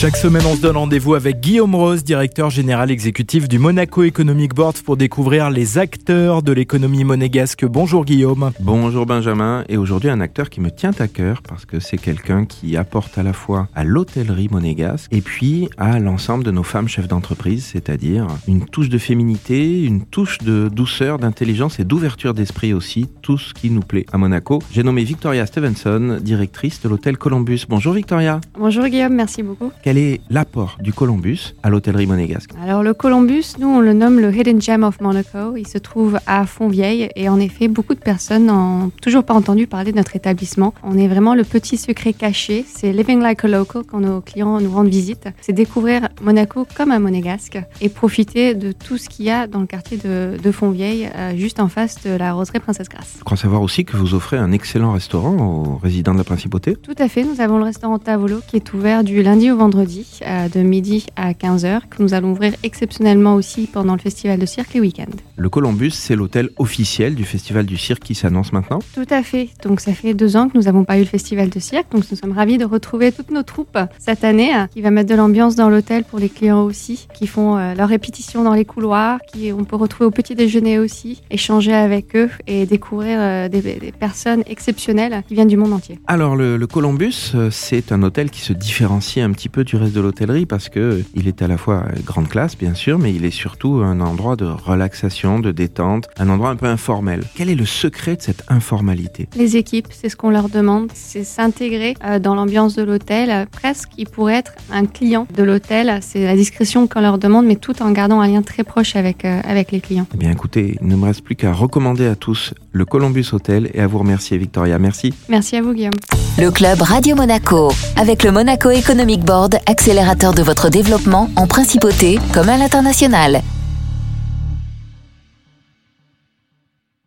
Chaque semaine, on se donne rendez-vous avec Guillaume Rose, directeur général exécutif du Monaco Economic Board pour découvrir les acteurs de l'économie monégasque. Bonjour Guillaume. Bonjour Benjamin, et aujourd'hui un acteur qui me tient à cœur parce que c'est quelqu'un qui apporte à la fois à l'hôtellerie monégasque et puis à l'ensemble de nos femmes chefs d'entreprise, c'est-à-dire une touche de féminité, une touche de douceur, d'intelligence et d'ouverture d'esprit aussi, tout ce qui nous plaît à Monaco. J'ai nommé Victoria Stevenson, directrice de l'hôtel Columbus. Bonjour Victoria. Bonjour Guillaume, merci beaucoup. Quel est l'apport du Columbus à l'hôtellerie monégasque Alors le Columbus, nous on le nomme le Hidden Gem of Monaco. Il se trouve à Fontvieille et en effet beaucoup de personnes n'ont toujours pas entendu parler de notre établissement. On est vraiment le petit secret caché. C'est Living Like a Local quand nos clients nous rendent visite. C'est découvrir Monaco comme un monégasque et profiter de tout ce qu'il y a dans le quartier de, de Fontvieille, euh, juste en face de la roseraie Princesse Grasse. Je crois savoir aussi que vous offrez un excellent restaurant aux résidents de la principauté. Tout à fait, nous avons le restaurant Tavolo qui est ouvert du lundi au vendredi euh, de midi à 15h, que nous allons ouvrir exceptionnellement aussi pendant le festival de cirque les week-ends. Le Columbus, c'est l'hôtel officiel du festival du cirque qui s'annonce maintenant Tout à fait. Donc ça fait deux ans que nous n'avons pas eu le festival de cirque, donc nous sommes ravis de retrouver toutes nos troupes cette année, euh, qui va mettre de l'ambiance dans l'hôtel pour les clients aussi, qui font euh, leur répétition dans les couloirs, qui on peut retrouver au petit déjeuner aussi, échanger avec eux et découvrir des, des personnes exceptionnelles qui viennent du monde entier. Alors le, le Columbus, c'est un hôtel qui se différencie un petit peu du reste de l'hôtellerie parce que il est à la fois grande classe bien sûr, mais il est surtout un endroit de relaxation, de détente, un endroit un peu informel. Quel est le secret de cette informalité? Les équipes, c'est ce qu'on leur demande, c'est s'intégrer euh, dans l'ambiance de l'hôtel. Presque, ils pourraient être un client de l'hôtel. C'est la discrétion qu'on leur demande, mais tout en gardant un lien très proche avec, euh, avec les clients. Eh bien écoutez, il ne me reste plus qu'à recommander à tous le Columbus Hotel et à vous remercier Victoria. Merci. Merci à vous Guillaume. Le club Radio Monaco, avec le Monaco Economic Board, accélérateur de votre développement en principauté comme à l'international.